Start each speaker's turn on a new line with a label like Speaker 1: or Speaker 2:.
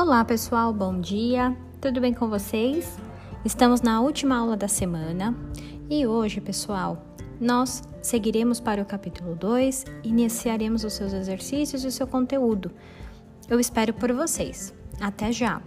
Speaker 1: Olá pessoal, bom dia, tudo bem com vocês? Estamos na última aula da semana e hoje, pessoal, nós seguiremos para o capítulo 2 e iniciaremos os seus exercícios e o seu conteúdo. Eu espero por vocês. Até já!